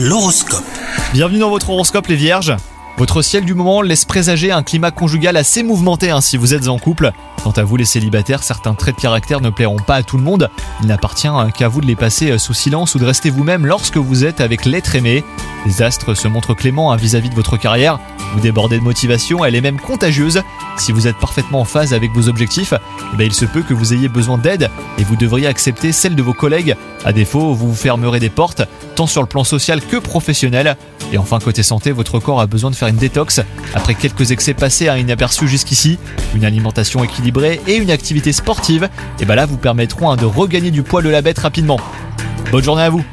L'horoscope. Bienvenue dans votre horoscope les vierges. Votre ciel du moment laisse présager un climat conjugal assez mouvementé hein, si vous êtes en couple. Quant à vous les célibataires, certains traits de caractère ne plairont pas à tout le monde. Il n'appartient hein, qu'à vous de les passer euh, sous silence ou de rester vous-même lorsque vous êtes avec l'être aimé. Les astres se montrent cléments hein, vis-à-vis de votre carrière. Vous débordez de motivation, elle est même contagieuse. Si vous êtes parfaitement en phase avec vos objectifs, eh ben, il se peut que vous ayez besoin d'aide et vous devriez accepter celle de vos collègues. À défaut, vous fermerez des portes, tant sur le plan social que professionnel. Et enfin, côté santé, votre corps a besoin de faire une détox. Après quelques excès passés à inaperçus jusqu'ici, une alimentation équilibrée et une activité sportive, et ben là vous permettront hein, de regagner du poil de la bête rapidement. Bonne journée à vous